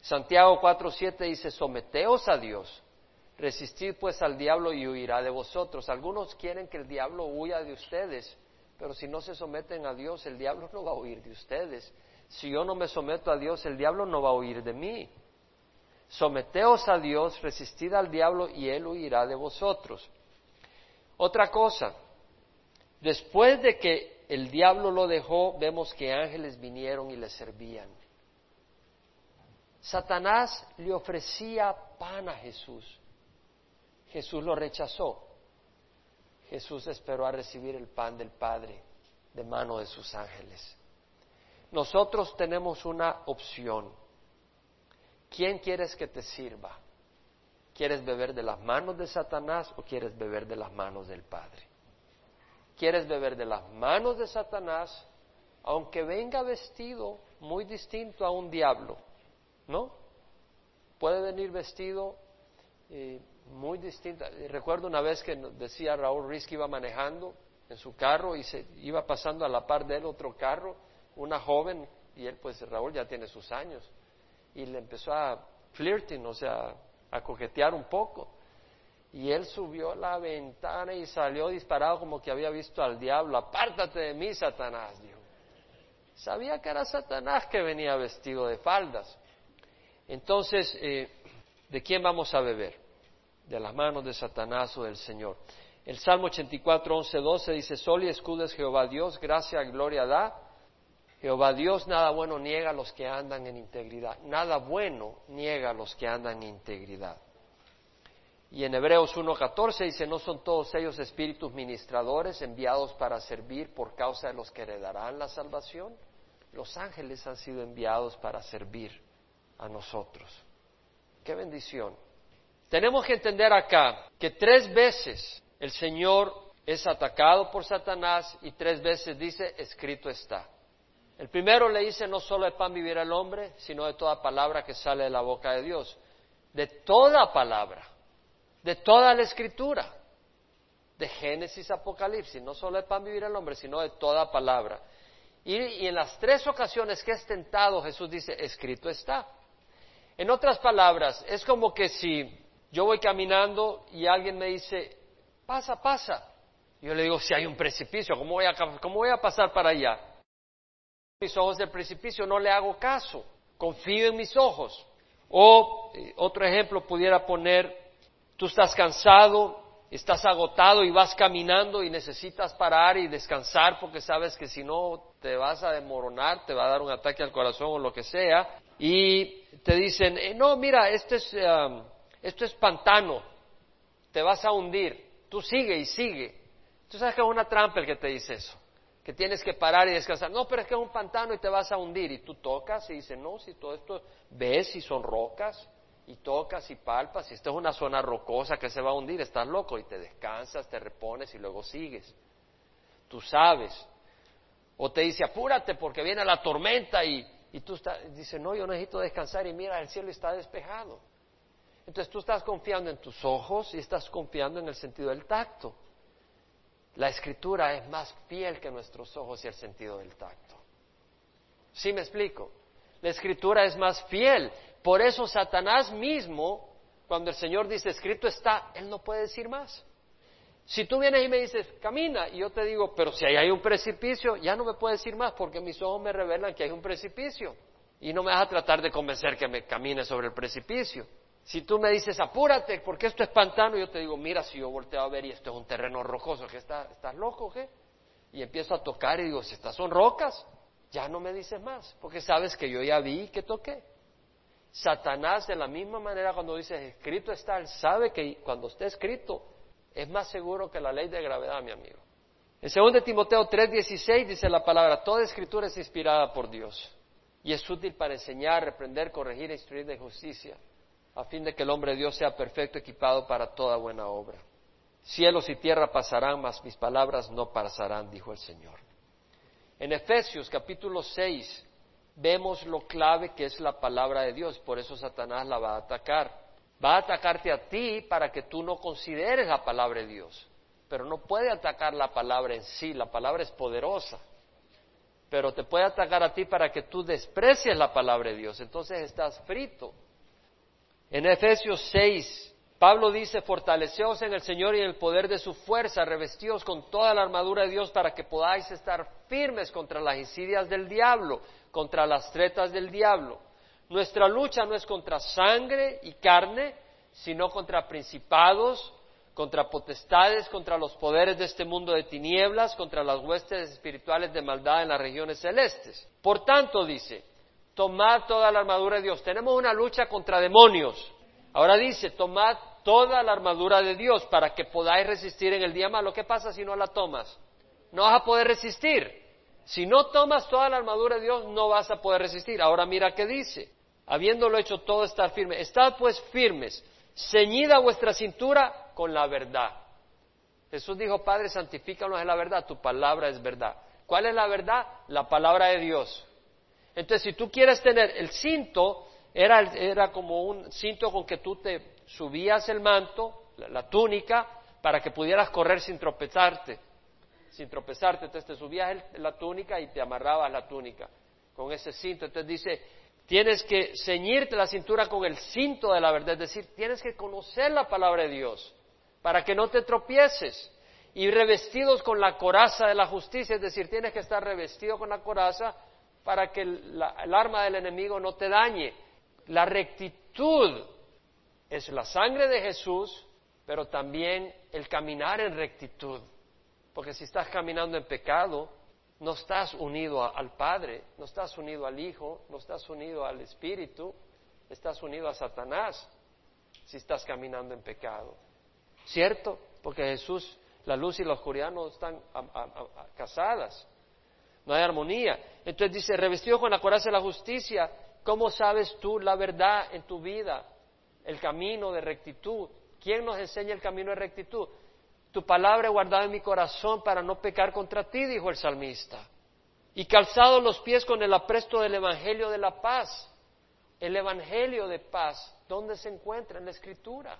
Santiago 4:7 dice, someteos a Dios, resistid pues al diablo y huirá de vosotros. Algunos quieren que el diablo huya de ustedes, pero si no se someten a Dios, el diablo no va a huir de ustedes. Si yo no me someto a Dios, el diablo no va a huir de mí. Someteos a Dios, resistid al diablo y él huirá de vosotros. Otra cosa, después de que el diablo lo dejó, vemos que ángeles vinieron y le servían. Satanás le ofrecía pan a Jesús. Jesús lo rechazó. Jesús esperó a recibir el pan del Padre de mano de sus ángeles. Nosotros tenemos una opción. ¿Quién quieres que te sirva? ¿Quieres beber de las manos de Satanás o quieres beber de las manos del Padre? ¿Quieres beber de las manos de Satanás, aunque venga vestido muy distinto a un diablo? ¿No? Puede venir vestido eh, muy distinto. Recuerdo una vez que decía Raúl Ruiz que iba manejando en su carro y se iba pasando a la par de él otro carro, una joven, y él pues Raúl ya tiene sus años, y le empezó a flirting, o sea, a coquetear un poco. Y él subió la ventana y salió disparado como que había visto al diablo. Apártate de mí, Satanás, dijo. Sabía que era Satanás que venía vestido de faldas. Entonces, eh, ¿de quién vamos a beber? ¿De las manos de Satanás o del Señor? El Salmo 84, 11, 12 dice, Sol y escudo es Jehová Dios, gracia gloria da. Jehová Dios nada bueno niega a los que andan en integridad. Nada bueno niega a los que andan en integridad. Y en Hebreos 1.14 dice, no son todos ellos espíritus ministradores enviados para servir por causa de los que heredarán la salvación. Los ángeles han sido enviados para servir a nosotros. Qué bendición. Tenemos que entender acá que tres veces el Señor es atacado por Satanás y tres veces dice, escrito está. El primero le dice, no solo de pan vivirá el hombre, sino de toda palabra que sale de la boca de Dios. De toda palabra, de toda la escritura, de Génesis Apocalipsis, no solo de pan vivirá el hombre, sino de toda palabra. Y, y en las tres ocasiones que es tentado, Jesús dice, escrito está. En otras palabras, es como que si yo voy caminando y alguien me dice, pasa, pasa. Yo le digo, si hay un precipicio, ¿cómo voy a, cómo voy a pasar para allá? Mis ojos del precipicio, no le hago caso, confío en mis ojos. O eh, otro ejemplo pudiera poner, tú estás cansado estás agotado y vas caminando y necesitas parar y descansar porque sabes que si no te vas a desmoronar, te va a dar un ataque al corazón o lo que sea, y te dicen, eh, no, mira, esto es, esto es pantano, te vas a hundir, tú sigue y sigue. Tú sabes que es una trampa el que te dice eso, que tienes que parar y descansar. No, pero es que es un pantano y te vas a hundir. Y tú tocas y dices, no, si todo esto ves y son rocas, y tocas y palpas, y esto es una zona rocosa que se va a hundir, estás loco y te descansas, te repones y luego sigues. Tú sabes. O te dice, apúrate porque viene la tormenta y, y tú dices, no, yo necesito descansar y mira, el cielo está despejado. Entonces tú estás confiando en tus ojos y estás confiando en el sentido del tacto. La escritura es más fiel que nuestros ojos y el sentido del tacto. ¿Sí me explico? La escritura es más fiel. Por eso Satanás mismo, cuando el Señor dice escrito está, él no puede decir más. Si tú vienes y me dices, camina, y yo te digo, pero si ahí hay un precipicio, ya no me puedes decir más porque mis ojos me revelan que hay un precipicio. Y no me vas a tratar de convencer que me camine sobre el precipicio. Si tú me dices, apúrate, porque esto es pantano, yo te digo, mira, si yo volteo a ver y esto es un terreno rocoso, ¿qué está, ¿estás loco qué? Y empiezo a tocar y digo, si estas son rocas, ya no me dices más, porque sabes que yo ya vi que toqué. Satanás de la misma manera cuando dice escrito está, él sabe que cuando esté escrito es más seguro que la ley de gravedad, mi amigo. En 2 Timoteo 3:16 dice la palabra, toda escritura es inspirada por Dios y es útil para enseñar, reprender, corregir e instruir de justicia, a fin de que el hombre de Dios sea perfecto, equipado para toda buena obra. Cielos y tierra pasarán, mas mis palabras no pasarán, dijo el Señor. En Efesios capítulo 6 vemos lo clave que es la palabra de Dios, por eso Satanás la va a atacar. Va a atacarte a ti para que tú no consideres la palabra de Dios, pero no puede atacar la palabra en sí, la palabra es poderosa, pero te puede atacar a ti para que tú desprecies la palabra de Dios, entonces estás frito. En Efesios 6, Pablo dice, fortaleceos en el Señor y en el poder de su fuerza, revestidos con toda la armadura de Dios para que podáis estar firmes contra las insidias del diablo, contra las tretas del diablo. Nuestra lucha no es contra sangre y carne, sino contra principados, contra potestades, contra los poderes de este mundo de tinieblas, contra las huestes espirituales de maldad en las regiones celestes. Por tanto, dice, tomad toda la armadura de Dios. Tenemos una lucha contra demonios. Ahora dice, tomad toda la armadura de Dios para que podáis resistir en el día malo. ¿Qué pasa si no la tomas? No vas a poder resistir. Si no tomas toda la armadura de Dios, no vas a poder resistir. Ahora mira qué dice. Habiéndolo hecho todo, estar firme. Estad pues firmes, ceñida vuestra cintura con la verdad. Jesús dijo, Padre, santifícanos en la verdad, tu palabra es verdad. ¿Cuál es la verdad? La palabra de Dios. Entonces, si tú quieres tener el cinto, era, era como un cinto con que tú te subías el manto, la, túnica, para que pudieras correr sin tropezarte, sin tropezarte. Entonces te subías la túnica y te amarrabas la túnica con ese cinto. Entonces dice, tienes que ceñirte la cintura con el cinto de la verdad, es decir, tienes que conocer la palabra de Dios para que no te tropieces. Y revestidos con la coraza de la justicia, es decir, tienes que estar revestido con la coraza para que el arma del enemigo no te dañe. La rectitud es la sangre de Jesús, pero también el caminar en rectitud. Porque si estás caminando en pecado, no estás unido al Padre, no estás unido al Hijo, no estás unido al Espíritu, estás unido a Satanás si estás caminando en pecado. ¿Cierto? Porque Jesús, la luz y la oscuridad no están casadas, no hay armonía. Entonces dice, revestido con la coraza de la justicia, ¿cómo sabes tú la verdad en tu vida? El camino de rectitud. ¿Quién nos enseña el camino de rectitud? Tu palabra he guardado en mi corazón para no pecar contra ti, dijo el salmista. Y calzado los pies con el apresto del Evangelio de la paz. El Evangelio de paz, ¿dónde se encuentra? En la Escritura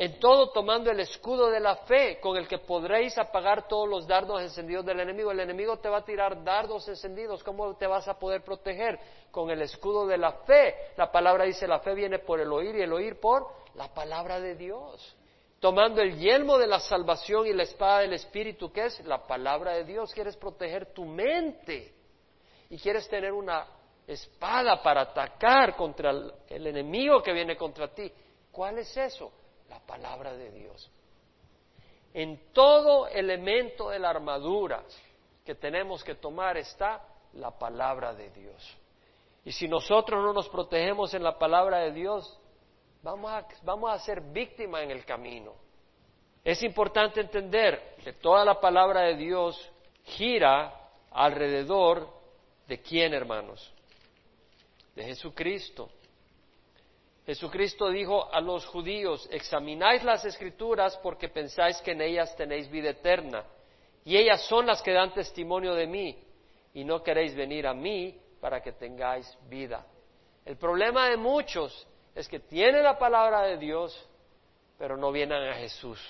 en todo tomando el escudo de la fe con el que podréis apagar todos los dardos encendidos del enemigo. El enemigo te va a tirar dardos encendidos, ¿cómo te vas a poder proteger? Con el escudo de la fe. La palabra dice, la fe viene por el oír y el oír por la palabra de Dios. Tomando el yelmo de la salvación y la espada del Espíritu, que es la palabra de Dios. Quieres proteger tu mente y quieres tener una espada para atacar contra el enemigo que viene contra ti. ¿Cuál es eso? La palabra de Dios. En todo elemento de la armadura que tenemos que tomar está la palabra de Dios. Y si nosotros no nos protegemos en la palabra de Dios, vamos a, vamos a ser víctimas en el camino. Es importante entender que toda la palabra de Dios gira alrededor de quién, hermanos? De Jesucristo. Jesucristo dijo a los judíos, examináis las escrituras porque pensáis que en ellas tenéis vida eterna, y ellas son las que dan testimonio de mí, y no queréis venir a mí para que tengáis vida. El problema de muchos es que tienen la palabra de Dios, pero no vienen a Jesús.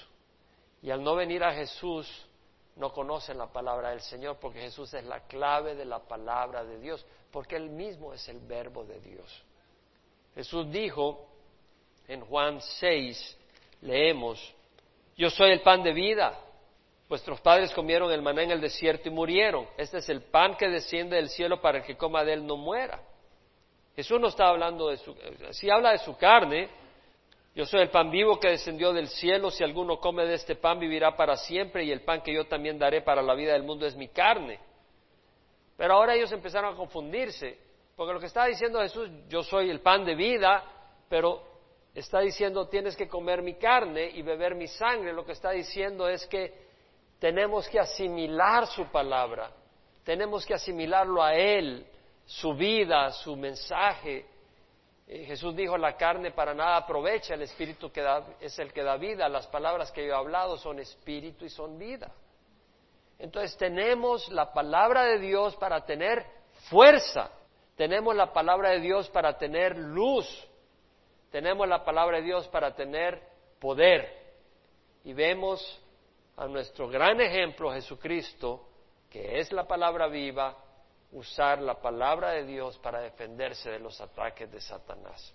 Y al no venir a Jesús, no conocen la palabra del Señor, porque Jesús es la clave de la palabra de Dios, porque Él mismo es el verbo de Dios. Jesús dijo en Juan 6, leemos, yo soy el pan de vida. Vuestros padres comieron el maná en el desierto y murieron. Este es el pan que desciende del cielo para el que coma de él no muera. Jesús no está hablando de su, si habla de su carne, yo soy el pan vivo que descendió del cielo, si alguno come de este pan vivirá para siempre y el pan que yo también daré para la vida del mundo es mi carne. Pero ahora ellos empezaron a confundirse, porque lo que está diciendo Jesús, yo soy el pan de vida, pero está diciendo tienes que comer mi carne y beber mi sangre. Lo que está diciendo es que tenemos que asimilar su palabra, tenemos que asimilarlo a Él, su vida, su mensaje. Eh, Jesús dijo, la carne para nada aprovecha, el espíritu que es el que da vida, las palabras que yo he hablado son espíritu y son vida. Entonces tenemos la palabra de Dios para tener fuerza, tenemos la palabra de Dios para tener luz, tenemos la palabra de Dios para tener poder. Y vemos a nuestro gran ejemplo Jesucristo, que es la palabra viva, usar la palabra de Dios para defenderse de los ataques de Satanás.